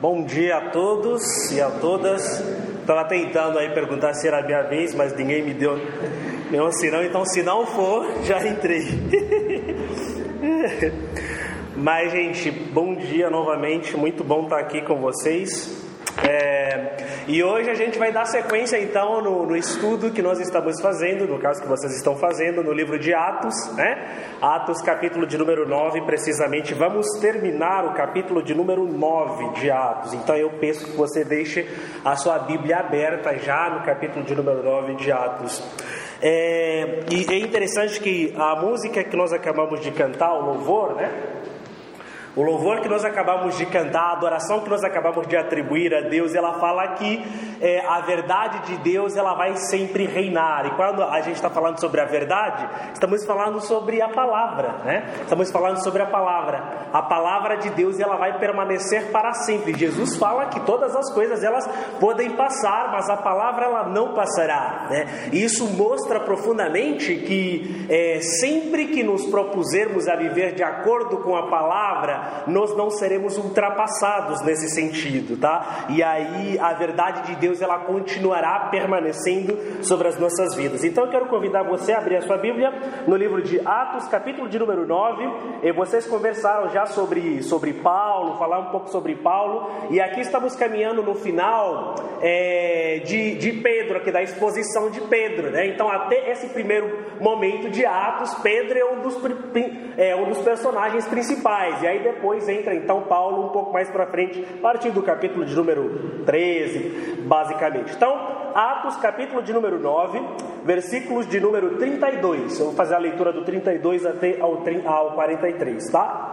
Bom dia a todos e a todas. Estava tentando aí perguntar se era a minha vez, mas ninguém me deu nenhum sinal, então se não for, já entrei. mas, gente, bom dia novamente, muito bom estar aqui com vocês. É, e hoje a gente vai dar sequência então no, no, estudo que nós estamos fazendo, no caso que vocês estão fazendo, no livro de Atos, né? Atos, capítulo de número 9, precisamente. Vamos terminar o capítulo de número 9 de Atos. Então eu peço que você deixe a sua Bíblia aberta já no capítulo de número 9 de Atos. É, e é interessante que a música que nós acabamos de cantar, o louvor, né? O louvor que nós acabamos de cantar, a adoração que nós acabamos de atribuir a Deus, ela fala que é, a verdade de Deus ela vai sempre reinar. E quando a gente está falando sobre a verdade, estamos falando sobre a palavra, né? Estamos falando sobre a palavra. A palavra de Deus ela vai permanecer para sempre. Jesus fala que todas as coisas elas podem passar, mas a palavra ela não passará. Né? E isso mostra profundamente que é, sempre que nos propusermos a viver de acordo com a palavra, nós não seremos ultrapassados nesse sentido, tá? E aí a verdade de Deus ela continuará permanecendo sobre as nossas vidas. Então eu quero convidar você a abrir a sua Bíblia no livro de Atos, capítulo de número 9. E vocês conversaram já sobre, sobre Paulo, falar um pouco sobre Paulo, e aqui estamos caminhando no final é, de, de Pedro, aqui da exposição de Pedro, né? Então até esse primeiro momento de Atos, Pedro é um dos, é um dos personagens principais, e aí depois entra então Paulo um pouco mais para frente, a partir do capítulo de número 13, basicamente. Então, Atos, capítulo de número 9, versículos de número 32. Eu vou fazer a leitura do 32 até ao, ao 43, tá?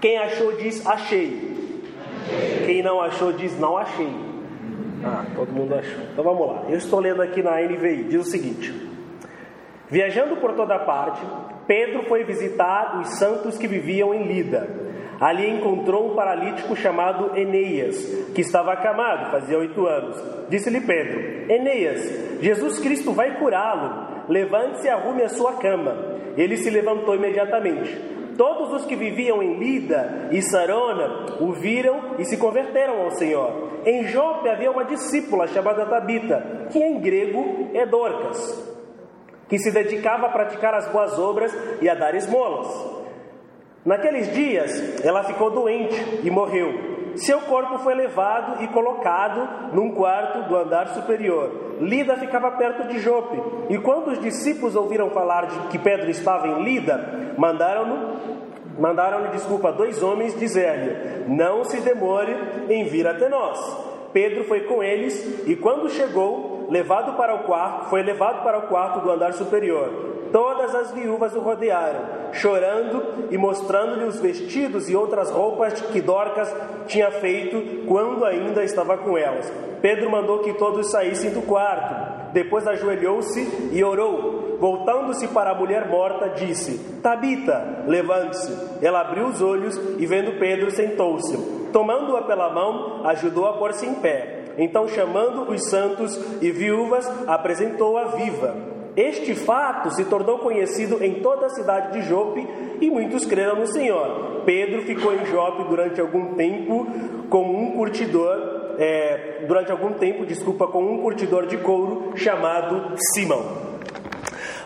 Quem achou diz achei. Quem não achou diz não achei. Ah, todo mundo achou. Então vamos lá. Eu estou lendo aqui na NVI. Diz o seguinte: Viajando por toda parte, Pedro foi visitar os santos que viviam em Lida. Ali encontrou um paralítico chamado Eneias, que estava acamado, fazia oito anos. Disse-lhe Pedro: Eneias, Jesus Cristo vai curá-lo. Levante-se e arrume a sua cama. Ele se levantou imediatamente. Todos os que viviam em Lida e Sarona o viram e se converteram ao Senhor. Em Jope havia uma discípula chamada Tabita, que em grego é Dorcas que se dedicava a praticar as boas obras e a dar esmolas. Naqueles dias, ela ficou doente e morreu. Seu corpo foi levado e colocado num quarto do andar superior. Lida ficava perto de Jope, e quando os discípulos ouviram falar de que Pedro estava em Lida, mandaram-no mandaram-lhe desculpa dois homens dizer-lhe: Não se demore em vir até nós. Pedro foi com eles e quando chegou, levado para o quarto, foi levado para o quarto do andar superior. Todas as viúvas o rodearam, chorando e mostrando-lhe os vestidos e outras roupas que Dorcas tinha feito quando ainda estava com elas. Pedro mandou que todos saíssem do quarto. Depois ajoelhou-se e orou. Voltando-se para a mulher morta, disse: Tabita, levante-se. Ela abriu os olhos e, vendo Pedro, sentou-se. Tomando-a pela mão, ajudou a pôr-se em pé. Então, chamando os santos e viúvas, apresentou-a viva. Este fato se tornou conhecido em toda a cidade de Jope e muitos creram no Senhor. Pedro ficou em Jope durante algum tempo com um curtidor, é, durante algum tempo, desculpa, com um curtidor de couro chamado Simão.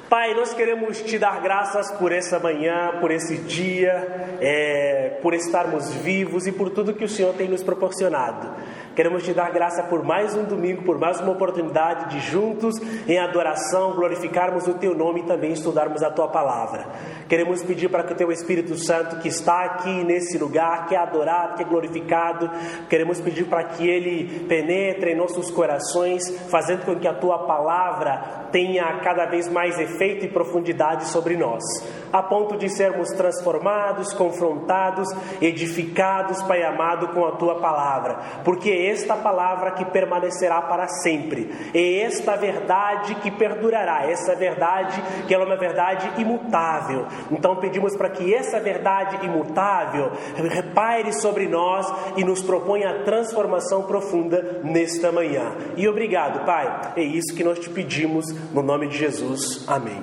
Pai, nós queremos te dar graças por essa manhã, por esse dia, é, por estarmos vivos e por tudo que o Senhor tem nos proporcionado. Queremos te dar graça por mais um domingo, por mais uma oportunidade de juntos, em adoração, glorificarmos o teu nome e também estudarmos a tua palavra. Queremos pedir para que o teu Espírito Santo, que está aqui nesse lugar, que é adorado, que é glorificado, queremos pedir para que ele penetre em nossos corações, fazendo com que a tua palavra tenha cada vez mais efeito e profundidade sobre nós, a ponto de sermos transformados, confrontados, edificados, Pai amado, com a tua palavra, porque esta palavra que permanecerá para sempre, é esta verdade que perdurará, essa verdade que ela é uma verdade imutável. Então pedimos para que essa verdade imutável repaire sobre nós e nos proponha a transformação profunda nesta manhã. E obrigado, Pai. É isso que nós te pedimos no nome de Jesus. Amém.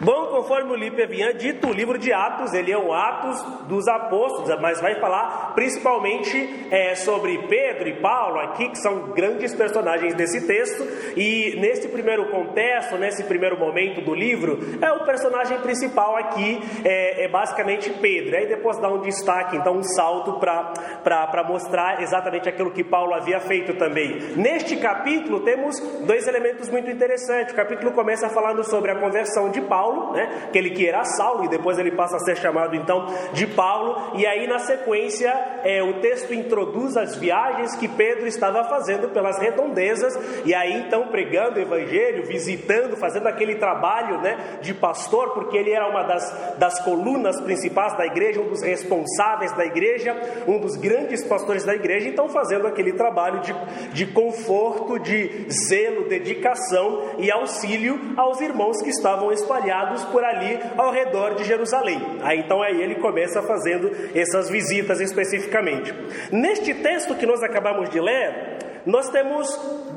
Bom, conforme o Lipe havia dito, o livro de Atos, ele é um Atos dos Apóstolos, mas vai falar principalmente é, sobre Pedro e Paulo aqui, que são grandes personagens desse texto, e nesse primeiro contexto, nesse primeiro momento do livro, é o personagem principal aqui, é, é basicamente Pedro, aí depois dá um destaque, então um salto para mostrar exatamente aquilo que Paulo havia feito também. Neste capítulo temos dois elementos muito interessantes, o capítulo começa falando sobre a conversão de de Paulo, né? Aquele que era Saulo e depois ele passa a ser chamado então de Paulo. E aí na sequência é, o texto introduz as viagens que Pedro estava fazendo pelas redondezas e aí então pregando o evangelho, visitando, fazendo aquele trabalho, né? De pastor, porque ele era uma das, das colunas principais da igreja, um dos responsáveis da igreja, um dos grandes pastores da igreja. Então fazendo aquele trabalho de, de conforto, de zelo, dedicação e auxílio aos irmãos que estavam espalhados por ali ao redor de Jerusalém. Aí então aí ele começa fazendo essas visitas especificamente. Neste texto que nós acabamos de ler, nós temos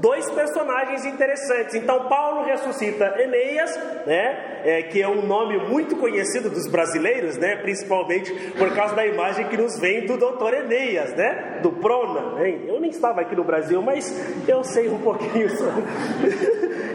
dois personagens interessantes. Então, Paulo ressuscita Eneias, né, é, que é um nome muito conhecido dos brasileiros, né, principalmente por causa da imagem que nos vem do doutor Eneias, né, do Prona. Né? Eu nem estava aqui no Brasil, mas eu sei um pouquinho sobre,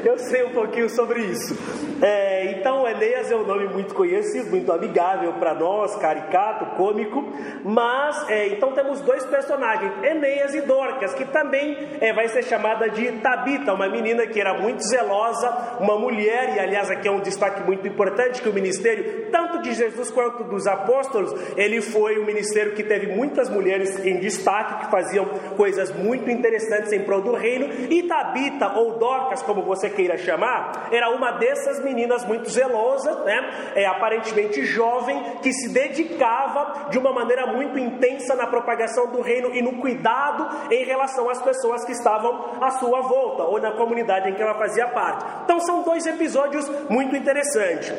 eu sei um pouquinho sobre isso. É, então, Eneias é um nome muito conhecido, muito amigável para nós, caricato, cômico. Mas, é, então temos dois personagens, Eneias e Dorcas, que também é, vai ser chamada de Tabita, uma menina que era muito zelosa, uma mulher, e aliás aqui é um destaque muito importante que o ministério, tanto de Jesus quanto dos apóstolos, ele foi um ministério que teve muitas mulheres em destaque, que faziam coisas muito interessantes em prol do reino, e Tabita, ou Dorcas, como você queira chamar, era uma dessas meninas muito zelosa, né? É, aparentemente jovem, que se dedicava de uma maneira muito intensa na propagação do reino e no cuidado em relação às pessoas pessoas que estavam à sua volta ou na comunidade em que ela fazia parte. Então são dois episódios muito interessantes.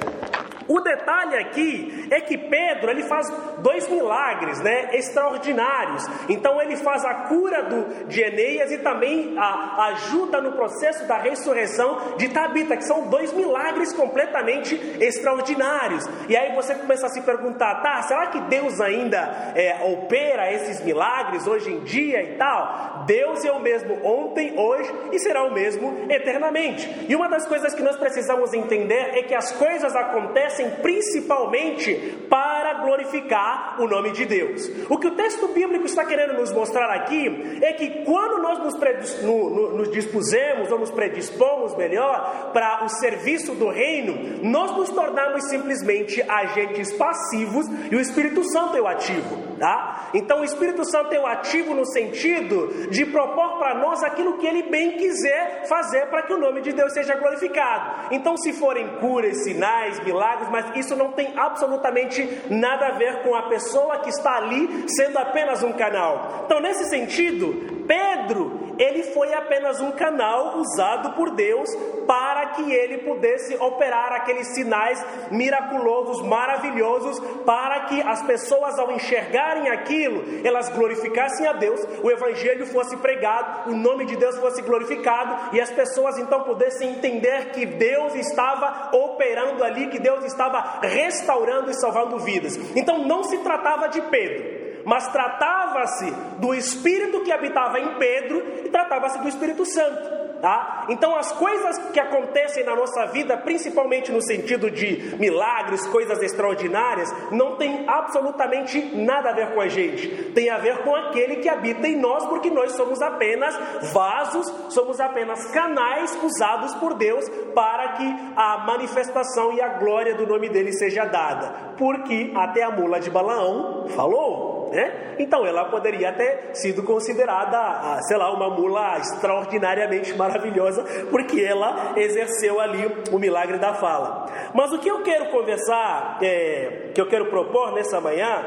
O detalhe aqui é que Pedro ele faz dois milagres, né, extraordinários. Então ele faz a cura do, de Enéas e também a, ajuda no processo da ressurreição de Tabita, que são dois milagres completamente extraordinários. E aí você começa a se perguntar, tá? Será que Deus ainda é, opera esses milagres hoje em dia e tal? Deus é o mesmo ontem, hoje e será o mesmo eternamente. E uma das coisas que nós precisamos entender é que as coisas acontecem principalmente para glorificar o nome de Deus. O que o texto bíblico está querendo nos mostrar aqui é que quando nós nos, predis, no, no, nos dispusemos ou nos predispomos melhor para o serviço do reino, nós nos tornamos simplesmente agentes passivos e o Espírito Santo é o ativo. Tá? Então o Espírito Santo é o ativo no sentido de propor para nós aquilo que ele bem quiser fazer para que o nome de Deus seja glorificado. Então, se forem curas, sinais, milagres, mas isso não tem absolutamente nada a ver com a pessoa que está ali sendo apenas um canal. Então, nesse sentido, Pedro ele foi apenas um canal usado por Deus para que ele pudesse operar aqueles sinais miraculosos, maravilhosos, para que as pessoas, ao enxergarem aquilo, elas glorificassem a Deus, o Evangelho fosse pregado, o nome de Deus fosse glorificado e as pessoas então pudessem entender que Deus estava operando ali, que Deus estava restaurando e salvando vidas. Então não se tratava de Pedro mas tratava-se do Espírito que habitava em Pedro e tratava-se do Espírito Santo. Tá? Então, as coisas que acontecem na nossa vida, principalmente no sentido de milagres, coisas extraordinárias, não tem absolutamente nada a ver com a gente. Tem a ver com aquele que habita em nós, porque nós somos apenas vasos, somos apenas canais usados por Deus para que a manifestação e a glória do nome dele seja dada. Porque até a mula de Balaão falou. Né? Então ela poderia ter sido considerada, sei lá, uma mula extraordinariamente maravilhosa, porque ela exerceu ali o milagre da fala. Mas o que eu quero conversar, é, que eu quero propor nessa manhã,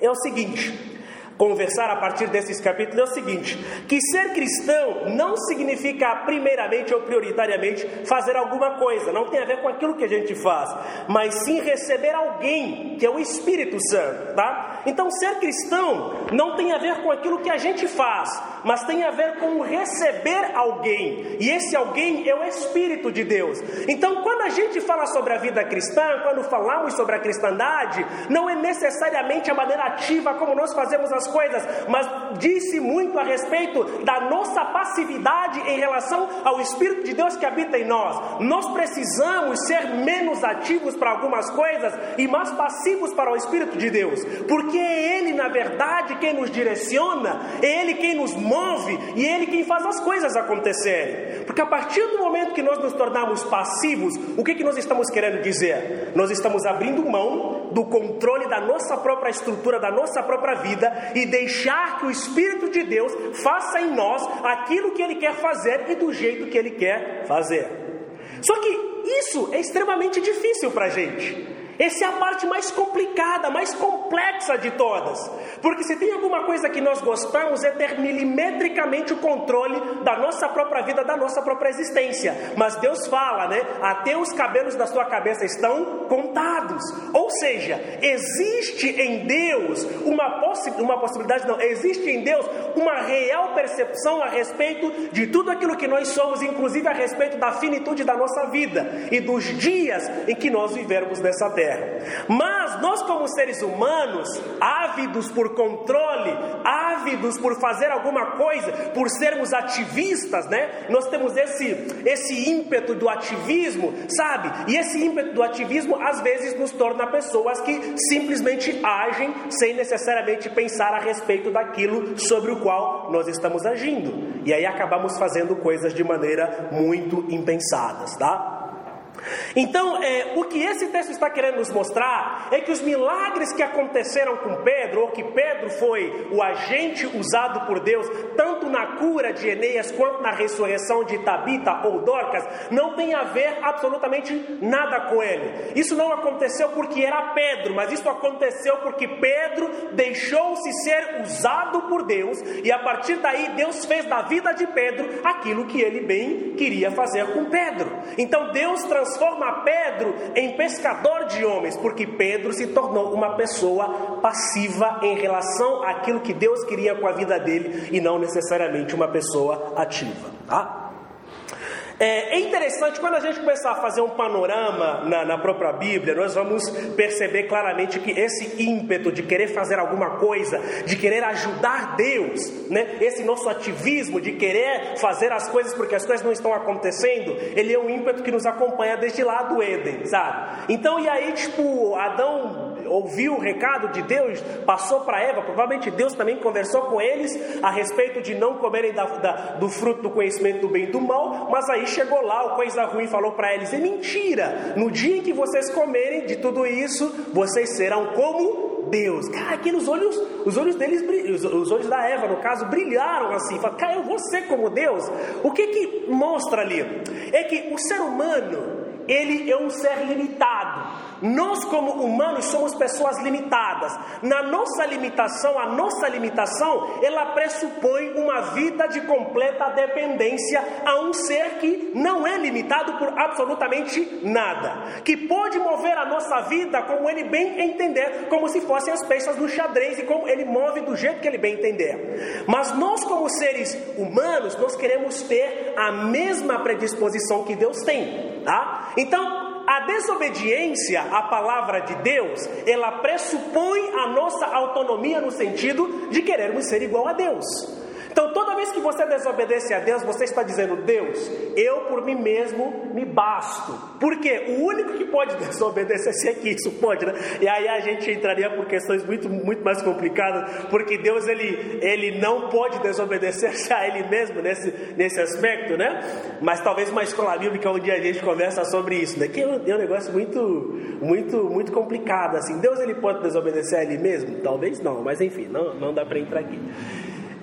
é o seguinte: conversar a partir desses capítulos é o seguinte: que ser cristão não significa primeiramente ou prioritariamente fazer alguma coisa, não tem a ver com aquilo que a gente faz, mas sim receber alguém, que é o Espírito Santo, tá? Então ser cristão não tem a ver com aquilo que a gente faz, mas tem a ver com receber alguém, e esse alguém é o Espírito de Deus. Então quando a gente fala sobre a vida cristã, quando falamos sobre a cristandade, não é necessariamente a maneira ativa como nós fazemos as coisas, mas disse muito a respeito da nossa passividade em relação ao Espírito de Deus que habita em nós. Nós precisamos ser menos ativos para algumas coisas e mais passivos para o Espírito de Deus, porque é Ele, na verdade, quem nos direciona, é Ele quem nos move e é Ele quem faz as coisas acontecerem. Porque a partir do momento que nós nos tornamos passivos, o que, que nós estamos querendo dizer? Nós estamos abrindo mão do controle da nossa própria estrutura, da nossa própria vida e deixar que o Espírito de Deus faça em nós aquilo que Ele quer fazer e do jeito que Ele quer fazer. Só que isso é extremamente difícil para a gente. Essa é a parte mais complicada, mais complexa de todas. Porque se tem alguma coisa que nós gostamos é ter milimetricamente o controle da nossa própria vida, da nossa própria existência. Mas Deus fala, né? Até os cabelos da sua cabeça estão contados. Ou seja, existe em Deus uma, uma possibilidade, não, existe em Deus uma real percepção a respeito de tudo aquilo que nós somos, inclusive a respeito da finitude da nossa vida e dos dias em que nós vivermos nessa terra. Mas nós, como seres humanos, ávidos por controle, ávidos por fazer alguma coisa, por sermos ativistas, né? Nós temos esse, esse ímpeto do ativismo, sabe? E esse ímpeto do ativismo às vezes nos torna pessoas que simplesmente agem sem necessariamente pensar a respeito daquilo sobre o qual nós estamos agindo. E aí acabamos fazendo coisas de maneira muito impensadas, tá? Então, é, o que esse texto está querendo nos mostrar é que os milagres que aconteceram com Pedro, ou que Pedro foi o agente usado por Deus, tanto na cura de Eneas quanto na ressurreição de Tabita ou Dorcas, não tem a ver absolutamente nada com ele. Isso não aconteceu porque era Pedro, mas isso aconteceu porque Pedro deixou-se ser usado por Deus, e a partir daí Deus fez da vida de Pedro aquilo que ele bem queria fazer com Pedro. Então Deus transformou transforma Pedro em pescador de homens, porque Pedro se tornou uma pessoa passiva em relação àquilo que Deus queria com a vida dele e não necessariamente uma pessoa ativa. Tá? É, é, interessante, quando a gente começar a fazer um panorama na, na, própria Bíblia, nós vamos perceber claramente que esse ímpeto de querer fazer alguma coisa, de querer ajudar Deus, né? esse nosso ativismo de querer fazer as coisas porque as coisas não estão acontecendo, ele é um ímpeto que nos acompanha desde lá do Éden, sabe? Então, e aí, tipo, Adão ouviu o recado de Deus, passou para Eva, provavelmente Deus também conversou com eles a respeito de não comerem da, da, do fruto do conhecimento do bem e do mal, mas aí chegou lá, o coisa ruim falou para eles: é mentira, no dia em que vocês comerem de tudo isso, vocês serão como Deus. Cara, aqueles olhos, os olhos deles, os olhos da Eva, no caso, brilharam assim. Fala, cara, eu vou ser como Deus. O que que mostra ali? É que o ser humano, ele é um ser limitado. Nós, como humanos, somos pessoas limitadas. Na nossa limitação, a nossa limitação, ela pressupõe uma vida de completa dependência a um ser que não é limitado por absolutamente nada, que pode mover a nossa vida como ele bem entender, como se fossem as peças do xadrez e como ele move do jeito que ele bem entender. Mas nós, como seres humanos, nós queremos ter a mesma predisposição que Deus tem, tá? Então, a desobediência à palavra de Deus, ela pressupõe a nossa autonomia no sentido de querermos ser igual a Deus. Vez que você desobedece a Deus, você está dizendo: Deus, eu por mim mesmo me basto. Porque o único que pode desobedecer é que isso pode, né? E aí a gente entraria por questões muito, muito mais complicadas, porque Deus ele, ele não pode desobedecer a Ele mesmo nesse, nesse aspecto, né? Mas talvez uma escola bíblica um dia a gente conversa sobre isso, né? Que é um, é um negócio muito, muito, muito complicado assim. Deus ele pode desobedecer a Ele mesmo? Talvez não, mas enfim, não, não dá para entrar aqui.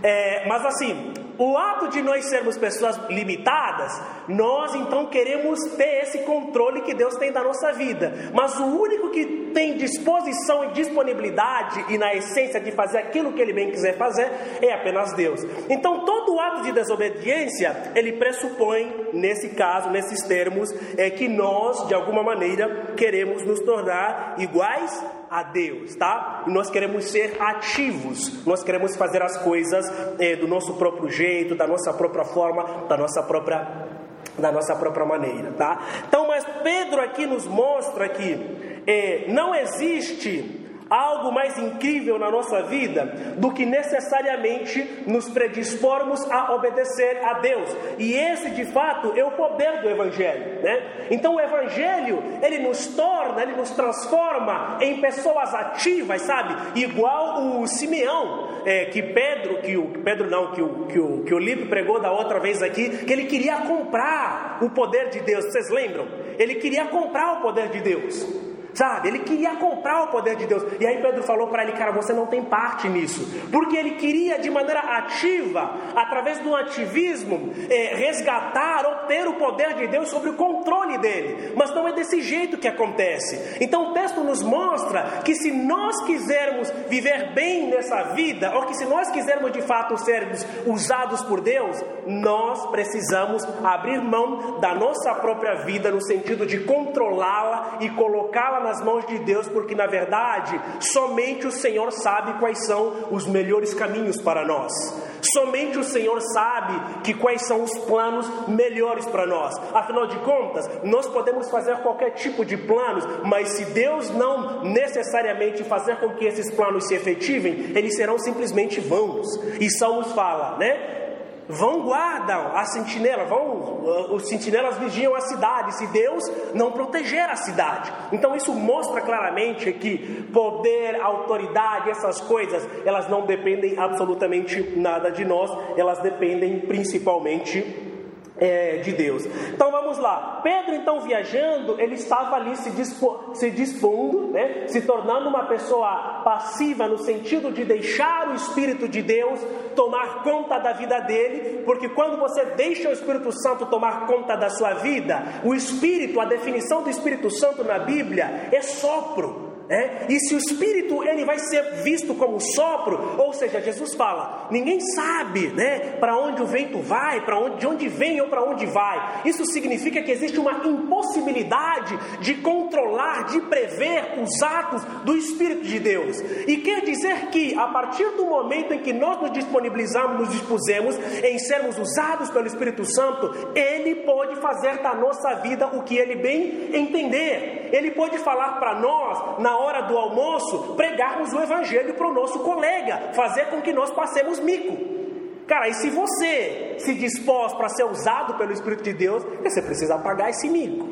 É, mas assim, o ato de nós sermos pessoas limitadas, nós então queremos ter esse controle que Deus tem da nossa vida. Mas o único que tem disposição e disponibilidade e na essência de fazer aquilo que ele bem quiser fazer é apenas Deus. Então todo ato de desobediência, ele pressupõe, nesse caso, nesses termos, é que nós, de alguma maneira, queremos nos tornar iguais a Deus, tá? Nós queremos ser ativos, nós queremos fazer as coisas é, do nosso próprio jeito, da nossa própria forma, da nossa própria da nossa própria maneira, tá? Então, mas Pedro aqui nos mostra que é, não existe algo mais incrível na nossa vida do que necessariamente nos predispormos a obedecer a Deus. E esse, de fato, é o poder do Evangelho, né? Então, o Evangelho ele nos torna, ele nos transforma em pessoas ativas, sabe? Igual o Simeão, é, que Pedro, que o Pedro não, que o que o que o Lipe pregou da outra vez aqui, que ele queria comprar o poder de Deus. Vocês lembram? Ele queria comprar o poder de Deus. Sabe? Ele queria comprar o poder de Deus. E aí Pedro falou para ele, cara, você não tem parte nisso. Porque ele queria, de maneira ativa, através do ativismo, é, resgatar ou ter o poder de Deus sobre o controle dele. Mas não é desse jeito que acontece. Então o texto nos mostra que se nós quisermos viver bem nessa vida, ou que se nós quisermos de fato sermos usados por Deus, nós precisamos abrir mão da nossa própria vida no sentido de controlá-la e colocá-la nas mãos de Deus, porque na verdade somente o Senhor sabe quais são os melhores caminhos para nós. Somente o Senhor sabe que quais são os planos melhores para nós. Afinal de contas, nós podemos fazer qualquer tipo de planos, mas se Deus não necessariamente fazer com que esses planos se efetivem, eles serão simplesmente vãos. E Salmos fala, né? Vão guardam a sentinela, vão, os sentinelas vigiam a cidade, se Deus não proteger a cidade. Então isso mostra claramente que poder, autoridade, essas coisas, elas não dependem absolutamente nada de nós, elas dependem principalmente é, de Deus. Então vamos lá. Pedro, então viajando, ele estava ali se, dispo, se dispondo, né, se tornando uma pessoa passiva no sentido de deixar o Espírito de Deus tomar conta da vida dele, porque quando você deixa o Espírito Santo tomar conta da sua vida, o Espírito, a definição do Espírito Santo na Bíblia é sopro. É? E se o Espírito ele vai ser visto como sopro, ou seja, Jesus fala, ninguém sabe, né, para onde o vento vai, para onde, de onde vem ou para onde vai. Isso significa que existe uma impossibilidade de controlar, de prever os atos do Espírito de Deus. E quer dizer que a partir do momento em que nós nos disponibilizamos, nos dispusemos em sermos usados pelo Espírito Santo, ele pode fazer da nossa vida o que ele bem entender. Ele pode falar para nós na hora do almoço, pregarmos o Evangelho para o nosso colega, fazer com que nós passemos mico. Cara, e se você se dispôs para ser usado pelo Espírito de Deus, você precisa pagar esse mico.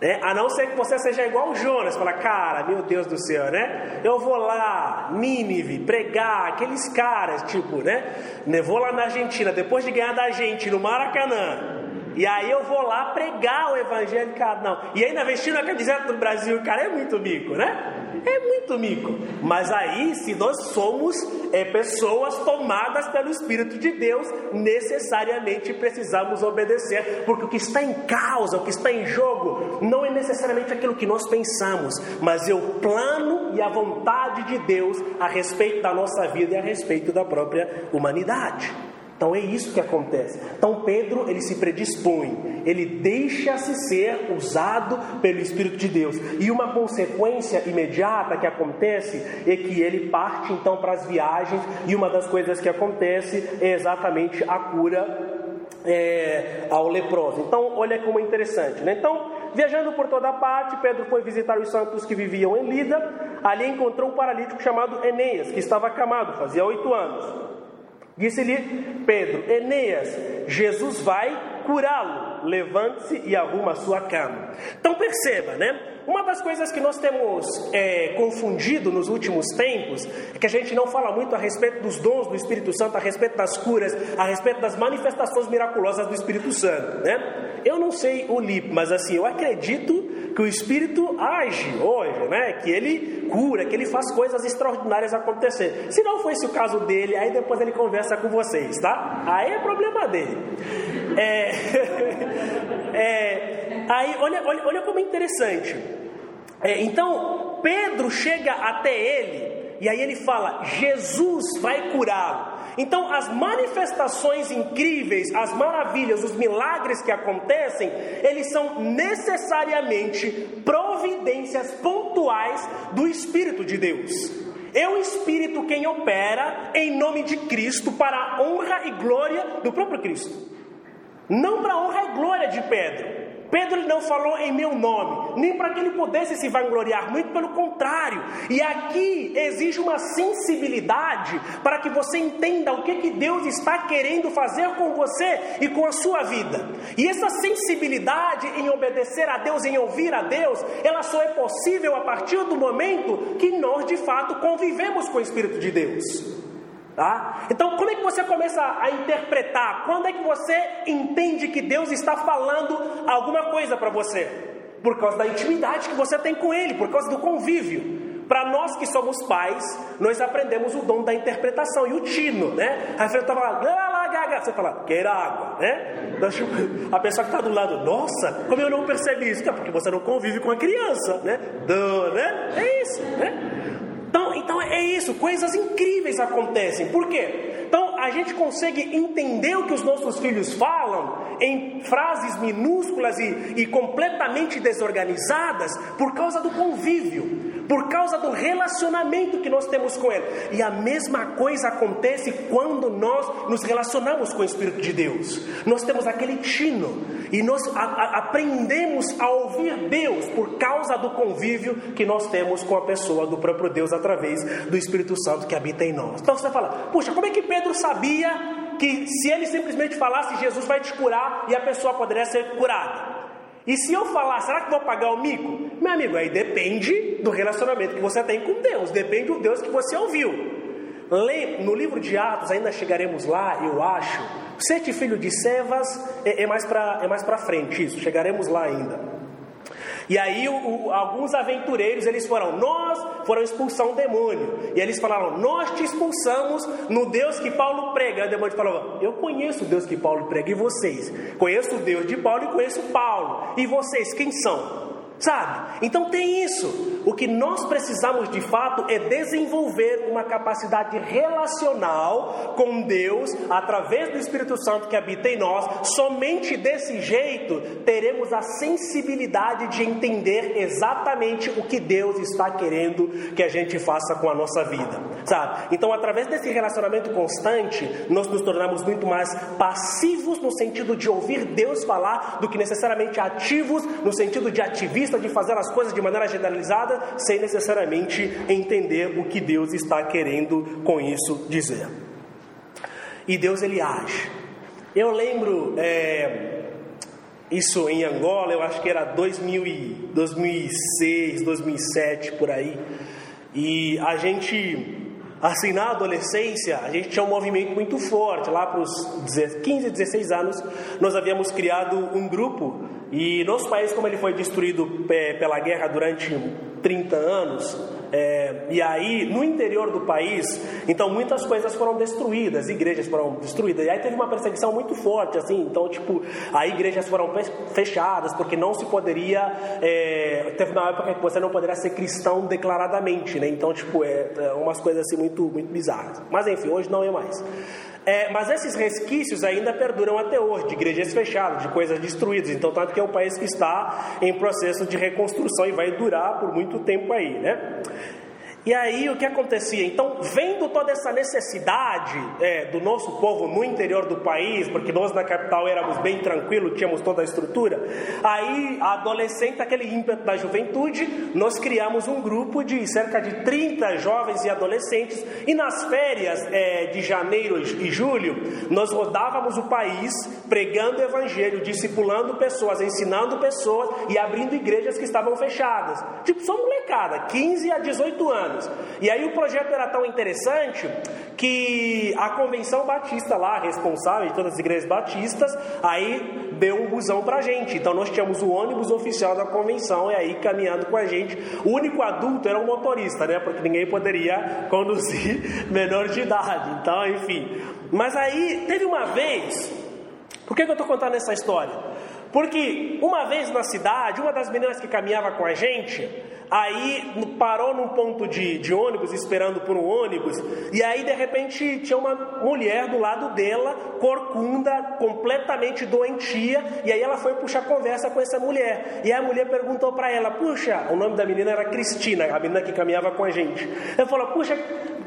Né? A não ser que você seja igual o Jonas, fala, cara, meu Deus do céu, né? Eu vou lá, Nínive, pregar, aqueles caras, tipo, né? Vou lá na Argentina, depois de ganhar da gente no Maracanã, e aí eu vou lá pregar o evangelho, não. E ainda vestindo a camiseta do Brasil, cara, é muito mico, né? É muito mico. Mas aí, se nós somos é, pessoas tomadas pelo Espírito de Deus, necessariamente precisamos obedecer, porque o que está em causa, o que está em jogo, não é necessariamente aquilo que nós pensamos, mas é o plano e a vontade de Deus a respeito da nossa vida e a respeito da própria humanidade. Então é isso que acontece. Então Pedro, ele se predispõe, ele deixa-se ser usado pelo Espírito de Deus. E uma consequência imediata que acontece é que ele parte então para as viagens e uma das coisas que acontece é exatamente a cura é, ao leproso. Então, olha como é interessante, né? Então, viajando por toda parte, Pedro foi visitar os santos que viviam em Lida. Ali encontrou um paralítico chamado Enéas, que estava acamado, fazia oito anos. Disse-lhe Pedro: Enéas, Jesus vai curá-lo. Levante-se e arruma a sua cama. Então perceba, né? Uma das coisas que nós temos é, confundido nos últimos tempos é que a gente não fala muito a respeito dos dons do Espírito Santo, a respeito das curas, a respeito das manifestações miraculosas do Espírito Santo, né? Eu não sei o LIP, mas assim, eu acredito que o Espírito age hoje, né? Que ele cura, que ele faz coisas extraordinárias acontecer. Se não fosse o caso dele, aí depois ele conversa com vocês, tá? Aí é problema dele. É, é, aí, olha, olha, olha como é interessante. É, então, Pedro chega até ele e aí ele fala: Jesus vai curá-lo. Então, as manifestações incríveis, as maravilhas, os milagres que acontecem, eles são necessariamente providências pontuais do Espírito de Deus. É o Espírito quem opera em nome de Cristo para a honra e glória do próprio Cristo, não para a honra e glória de Pedro. Pedro não falou em meu nome, nem para que ele pudesse se vangloriar, muito pelo contrário. E aqui exige uma sensibilidade para que você entenda o que, que Deus está querendo fazer com você e com a sua vida. E essa sensibilidade em obedecer a Deus, em ouvir a Deus, ela só é possível a partir do momento que nós de fato convivemos com o Espírito de Deus. Tá? Então, como é que você começa a interpretar? Quando é que você entende que Deus está falando alguma coisa para você? Por causa da intimidade que você tem com Ele, por causa do convívio. Para nós que somos pais, nós aprendemos o dom da interpretação e o tino, né? A pessoa fala, você fala, queira água, né? A pessoa que está do lado, nossa, como eu não percebi isso? É porque você não convive com a criança, né? Do, né? É isso, né? Então, é isso, coisas incríveis acontecem. Por quê? Então a gente consegue entender o que os nossos filhos falam em frases minúsculas e, e completamente desorganizadas por causa do convívio por causa do relacionamento que nós temos com Ele. E a mesma coisa acontece quando nós nos relacionamos com o Espírito de Deus. Nós temos aquele tino e nós a, a, aprendemos a ouvir Deus por causa do convívio que nós temos com a pessoa do próprio Deus através do Espírito Santo que habita em nós. Então você vai falar, puxa, como é que Pedro sabia que se ele simplesmente falasse Jesus vai te curar e a pessoa poderia ser curada? E se eu falar, será que vou pagar o mico? Meu amigo, aí depende do relacionamento que você tem com Deus, depende do Deus que você ouviu. No livro de Atos, ainda chegaremos lá, eu acho. Sete filho de Sevas é, é mais para é mais frente, isso, chegaremos lá ainda. E aí o, o, alguns aventureiros eles foram, nós foram expulsar um demônio. E eles falaram, nós te expulsamos no Deus que Paulo prega. E o demônio falou, eu conheço o Deus que Paulo prega e vocês. Conheço o Deus de Paulo e conheço Paulo. E vocês, quem são? Sabe? Então tem isso. O que nós precisamos de fato é desenvolver uma capacidade relacional com Deus através do Espírito Santo que habita em nós. Somente desse jeito teremos a sensibilidade de entender exatamente o que Deus está querendo que a gente faça com a nossa vida, sabe? Então, através desse relacionamento constante, nós nos tornamos muito mais passivos no sentido de ouvir Deus falar do que necessariamente ativos no sentido de ativistas de fazer as coisas de maneira generalizada, sem necessariamente entender o que Deus está querendo com isso dizer. E Deus ele age. Eu lembro é, isso em Angola, eu acho que era 2000 e, 2006, 2007 por aí. E a gente Assim, na adolescência, a gente tinha um movimento muito forte. Lá para os 15, 16 anos, nós havíamos criado um grupo e nosso país, como ele foi destruído é, pela guerra durante 30 anos, é, e aí no interior do país, então muitas coisas foram destruídas, igrejas foram destruídas, e aí teve uma perseguição muito forte, assim, então tipo, aí igrejas foram fechadas, porque não se poderia, é, teve uma época que você não poderia ser cristão declaradamente, né, então tipo, é, é umas coisas assim muito, muito bizarras, mas enfim, hoje não é mais. É, mas esses resquícios ainda perduram até hoje, de igrejas fechadas, de coisas destruídas. Então, tanto que é um país que está em processo de reconstrução e vai durar por muito tempo aí, né? E aí o que acontecia? Então, vendo toda essa necessidade é, do nosso povo no interior do país, porque nós na capital éramos bem tranquilos, tínhamos toda a estrutura, aí a adolescente, aquele ímpeto da juventude, nós criamos um grupo de cerca de 30 jovens e adolescentes, e nas férias é, de janeiro e julho, nós rodávamos o país pregando o evangelho, discipulando pessoas, ensinando pessoas e abrindo igrejas que estavam fechadas. Tipo, só molecada, 15 a 18 anos. Anos. E aí o projeto era tão interessante que a convenção batista lá, responsável de todas as igrejas batistas, aí deu um busão pra gente. Então nós tínhamos o ônibus oficial da convenção e aí caminhando com a gente. O único adulto era o motorista, né? Porque ninguém poderia conduzir menor de idade. Então, enfim. Mas aí teve uma vez. Por que, que eu estou contando essa história? Porque uma vez na cidade, uma das meninas que caminhava com a gente, aí parou num ponto de, de ônibus, esperando por um ônibus, e aí de repente tinha uma mulher do lado dela, corcunda, completamente doentia, e aí ela foi puxar conversa com essa mulher. E a mulher perguntou para ela: Puxa, o nome da menina era Cristina, a menina que caminhava com a gente. Ela falou: Puxa,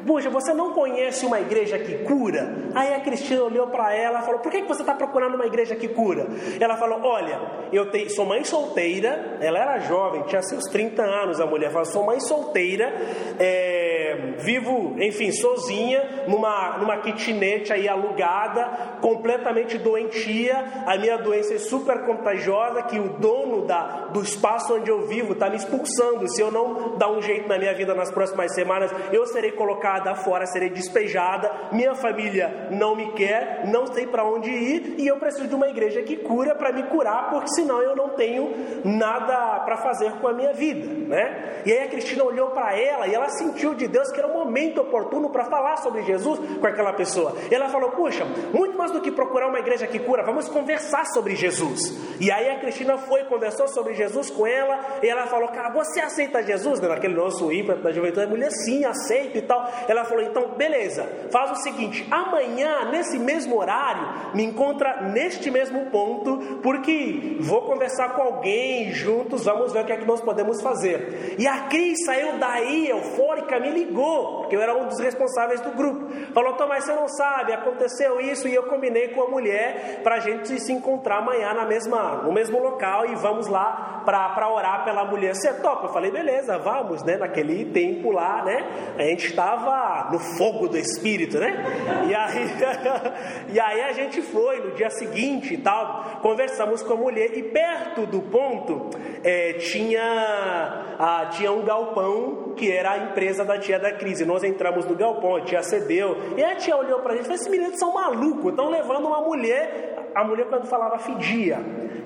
Puxa, você não conhece uma igreja que cura? Aí a Cristina olhou para ela e falou: Por que você está procurando uma igreja que cura? Ela falou: Olha, eu tenho, sou mãe solteira. Ela era jovem, tinha seus 30 anos. A mulher falou: Sou mãe solteira, é, vivo, enfim, sozinha, numa, numa kitnet aí alugada, completamente doentia. A minha doença é super contagiosa. Que o dono da, do espaço onde eu vivo está me expulsando. Se eu não dar um jeito na minha vida nas próximas semanas, eu serei colocada fora, serei despejada, minha família não me quer, não sei para onde ir e eu preciso de uma igreja que cura para me curar, porque senão eu não tenho nada para fazer com a minha vida, né? E aí a Cristina olhou para ela e ela sentiu de Deus que era o momento oportuno para falar sobre Jesus com aquela pessoa. E ela falou: "Puxa, muito mais do que procurar uma igreja que cura, vamos conversar sobre Jesus". E aí a Cristina foi conversou sobre Jesus com ela e ela falou: "Cara, você aceita Jesus?" Né? Naquele nosso ímpeto da juventude, a mulher sim, aceito e tal. Ela falou: então, beleza, faz o seguinte: amanhã, nesse mesmo horário, me encontra neste mesmo ponto, porque vou conversar com alguém juntos, vamos ver o que é que nós podemos fazer. E a Cris saiu daí, eufórica, me ligou, porque eu era um dos responsáveis do grupo. Falou: Tomás, você não sabe, aconteceu isso e eu combinei com a mulher para a gente se encontrar amanhã na mesma, no mesmo local e vamos lá para orar pela mulher. Você topa? Eu falei: beleza, vamos, né? Naquele tempo lá, né? A gente estava no fogo do Espírito, né? E aí, e aí a gente foi no dia seguinte e tal, conversamos com a mulher e perto do ponto é, tinha, ah, tinha um galpão que era a empresa da tia da crise. Nós entramos no galpão, a tia cedeu e a tia olhou para a gente e falou: esses meninos são malucos, estão levando uma mulher. A mulher, quando falava, fedia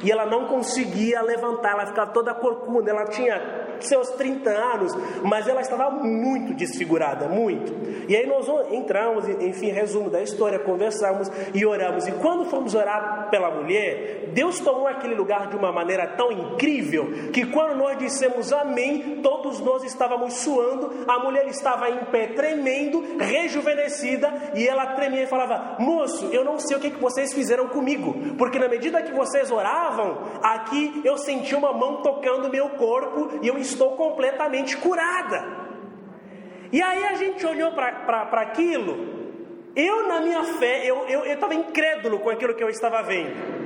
e ela não conseguia levantar, ela ficava toda corcunda, ela tinha seus 30 anos, mas ela estava muito desfigurada, muito. E aí nós entramos, enfim, resumo da história, conversamos e oramos. E quando fomos orar pela mulher, Deus tomou aquele lugar de uma maneira tão incrível que quando nós dissemos amém, todos nós estávamos suando, a mulher estava em pé, tremendo, rejuvenescida, e ela tremia e falava: Moço, eu não sei o que, que vocês fizeram comigo, porque na medida que vocês oravam, aqui eu senti uma mão tocando meu corpo e eu estou completamente curada. E aí a gente olhou para aquilo, eu na minha fé, eu estava eu, eu incrédulo com aquilo que eu estava vendo.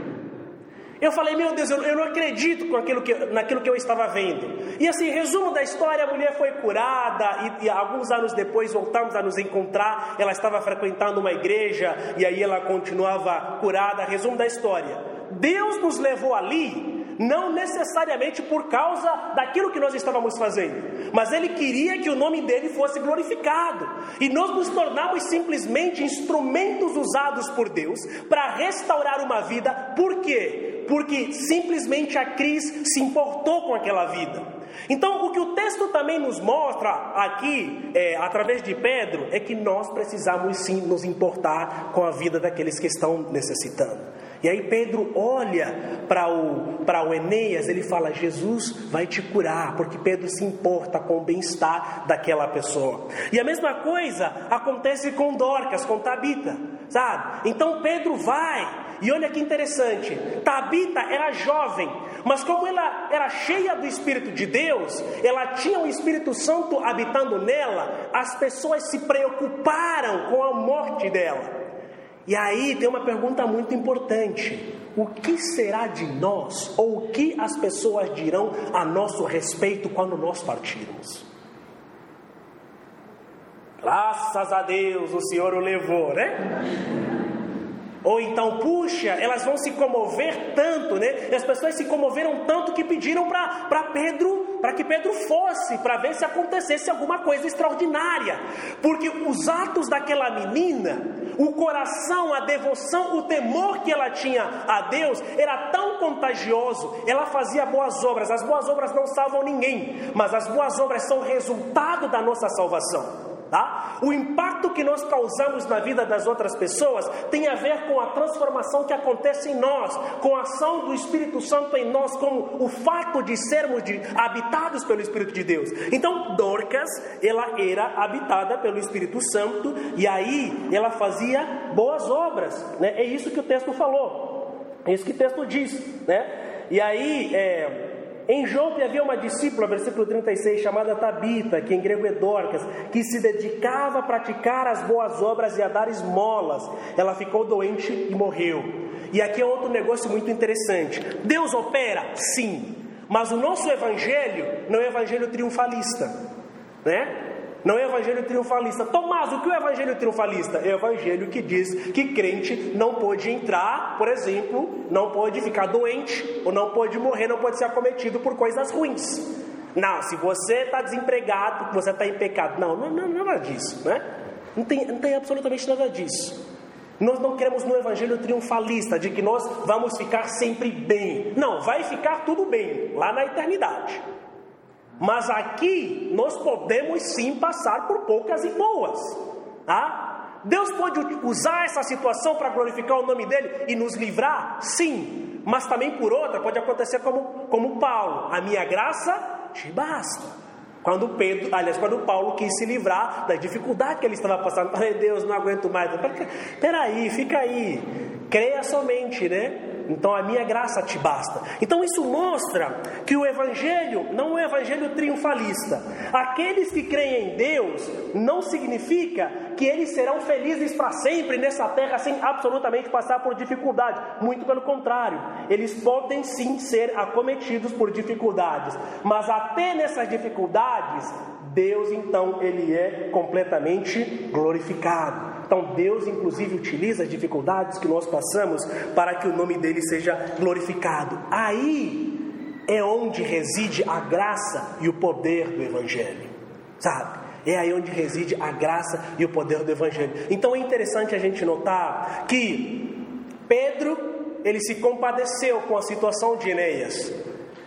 Eu falei, meu Deus, eu, eu não acredito com aquilo que, naquilo que eu estava vendo. E assim, resumo da história: a mulher foi curada, e, e, alguns anos depois voltamos a nos encontrar. Ela estava frequentando uma igreja, e aí ela continuava curada. Resumo da história: Deus nos levou ali não necessariamente por causa daquilo que nós estávamos fazendo, mas Ele queria que o nome dele fosse glorificado, e nós nos tornamos simplesmente instrumentos usados por Deus para restaurar uma vida, por quê? Porque simplesmente a Cris se importou com aquela vida. Então, o que o texto também nos mostra aqui, é, através de Pedro, é que nós precisamos sim nos importar com a vida daqueles que estão necessitando. E aí Pedro olha para o, para o Enéas, ele fala: Jesus vai te curar, porque Pedro se importa com o bem-estar daquela pessoa. E a mesma coisa acontece com Dorcas, com Tabita, sabe? Então Pedro vai, e olha que interessante: Tabita era jovem, mas como ela era cheia do Espírito de Deus, ela tinha o Espírito Santo habitando nela, as pessoas se preocuparam com a morte dela. E aí tem uma pergunta muito importante: o que será de nós, ou o que as pessoas dirão a nosso respeito quando nós partirmos? Graças a Deus o Senhor o levou, né? Ou então, puxa, elas vão se comover tanto, né? E as pessoas se comoveram tanto que pediram para Pedro, para que Pedro fosse, para ver se acontecesse alguma coisa extraordinária. Porque os atos daquela menina, o coração, a devoção, o temor que ela tinha a Deus era tão contagioso. Ela fazia boas obras. As boas obras não salvam ninguém, mas as boas obras são resultado da nossa salvação. Tá? O impacto que nós causamos na vida das outras pessoas tem a ver com a transformação que acontece em nós, com a ação do Espírito Santo em nós, com o fato de sermos de, habitados pelo Espírito de Deus. Então, Dorcas, ela era habitada pelo Espírito Santo e aí ela fazia boas obras. Né? É isso que o texto falou, é isso que o texto diz. Né? E aí, é, em Jope havia uma discípula, versículo 36, chamada Tabita, que em grego é Dorcas, que se dedicava a praticar as boas obras e a dar esmolas. Ela ficou doente e morreu. E aqui é outro negócio muito interessante. Deus opera? Sim. Mas o nosso evangelho não é evangelho triunfalista, né? Não é evangelho triunfalista. Tomás, o que é o evangelho triunfalista? É o evangelho que diz que crente não pode entrar, por exemplo, não pode ficar doente, ou não pode morrer, não pode ser acometido por coisas ruins. Não, se você está desempregado, você está em pecado. Não, não, não, nada disso, né? Não tem, não tem absolutamente nada disso. Nós não queremos no evangelho triunfalista de que nós vamos ficar sempre bem. Não, vai ficar tudo bem lá na eternidade. Mas aqui nós podemos sim passar por poucas e boas. Tá? Deus pode usar essa situação para glorificar o nome dele e nos livrar? Sim. Mas também por outra pode acontecer como, como Paulo: a minha graça te basta. Quando Pedro, aliás, quando Paulo quis se livrar da dificuldade que ele estava passando, falei, Deus, não aguento mais. Peraí, fica aí, creia somente, né? Então a minha graça te basta. Então isso mostra que o Evangelho não é um Evangelho triunfalista. Aqueles que creem em Deus não significa que eles serão felizes para sempre nessa terra sem absolutamente passar por dificuldade. Muito pelo contrário, eles podem sim ser acometidos por dificuldades, mas até nessas dificuldades Deus então ele é completamente glorificado. Então Deus inclusive utiliza as dificuldades que nós passamos para que o nome dele seja glorificado. Aí é onde reside a graça e o poder do evangelho. Sabe? É aí onde reside a graça e o poder do evangelho. Então é interessante a gente notar que Pedro ele se compadeceu com a situação de Enéas.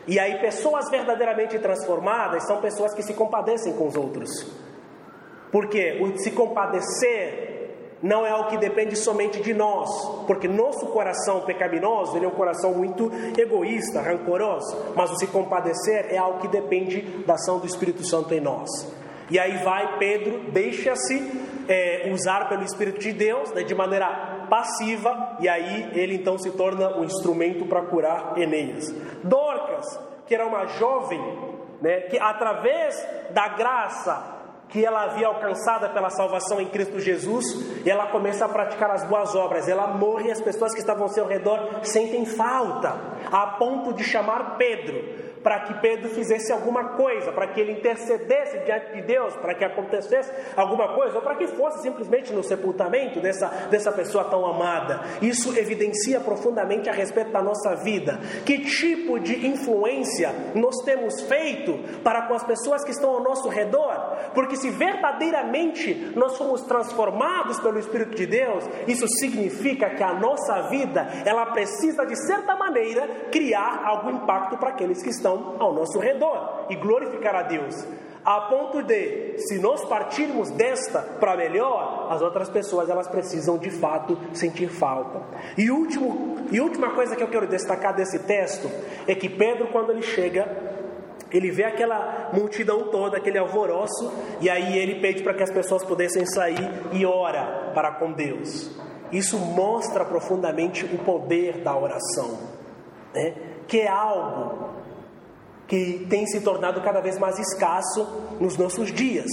E aí, pessoas verdadeiramente transformadas são pessoas que se compadecem com os outros. Porque o se compadecer não é algo que depende somente de nós, porque nosso coração pecaminoso ele é um coração muito egoísta, rancoroso, mas o se compadecer é algo que depende da ação do Espírito Santo em nós. E aí vai Pedro, deixa-se é, usar pelo Espírito de Deus né, de maneira passiva, e aí ele então se torna um instrumento para curar Enéas. Dorcas, que era uma jovem, né, que através da graça que ela havia alcançada pela salvação em Cristo Jesus, ela começa a praticar as boas obras, ela morre e as pessoas que estavam ao seu redor sentem falta, a ponto de chamar Pedro para que Pedro fizesse alguma coisa, para que ele intercedesse diante de Deus, para que acontecesse alguma coisa, ou para que fosse simplesmente no sepultamento dessa, dessa pessoa tão amada. Isso evidencia profundamente a respeito da nossa vida. Que tipo de influência nós temos feito para com as pessoas que estão ao nosso redor? Porque se verdadeiramente nós fomos transformados pelo Espírito de Deus, isso significa que a nossa vida, ela precisa de certa maneira criar algum impacto para aqueles que estão estão ao nosso redor e glorificar a Deus. A ponto de, se nós partirmos desta para melhor, as outras pessoas elas precisam de fato sentir falta. E último, e última coisa que eu quero destacar desse texto é que Pedro quando ele chega ele vê aquela multidão toda, aquele alvoroço, e aí ele pede para que as pessoas pudessem sair e ora para com Deus. Isso mostra profundamente o poder da oração, né? que é algo que tem se tornado cada vez mais escasso nos nossos dias.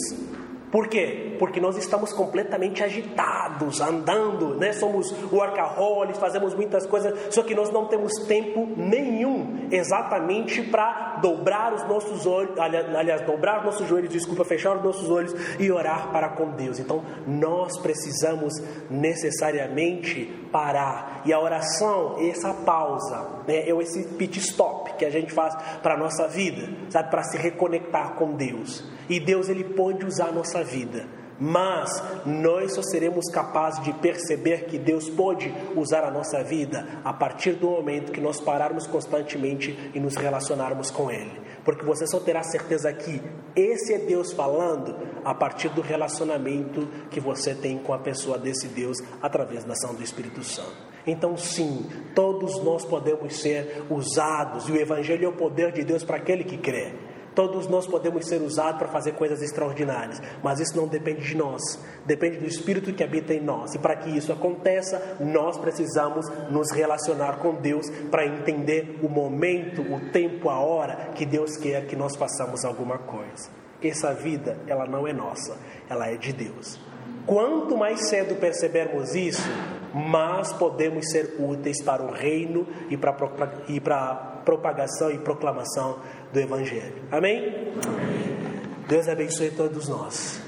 Por quê? Porque nós estamos completamente agitados, andando, né? Somos workaholics, fazemos muitas coisas, só que nós não temos tempo nenhum exatamente para dobrar os nossos olhos, aliás, dobrar os nossos joelhos, desculpa, fechar os nossos olhos e orar para com Deus. Então, nós precisamos necessariamente parar. E a oração é essa pausa, né? É esse pit stop que a gente faz para a nossa vida, sabe? Para se reconectar com Deus. E Deus, Ele pode usar a nossa vida. Mas nós só seremos capazes de perceber que Deus pode usar a nossa vida a partir do momento que nós pararmos constantemente e nos relacionarmos com Ele. Porque você só terá certeza que esse é Deus falando a partir do relacionamento que você tem com a pessoa desse Deus através da ação do Espírito Santo. Então, sim, todos nós podemos ser usados, e o Evangelho é o poder de Deus para aquele que crê. Todos nós podemos ser usados para fazer coisas extraordinárias, mas isso não depende de nós, depende do Espírito que habita em nós. E para que isso aconteça, nós precisamos nos relacionar com Deus para entender o momento, o tempo, a hora que Deus quer que nós façamos alguma coisa. Essa vida, ela não é nossa, ela é de Deus. Quanto mais cedo percebermos isso, mais podemos ser úteis para o reino e para a propagação e proclamação do Evangelho. Amém? Amém. Deus abençoe todos nós.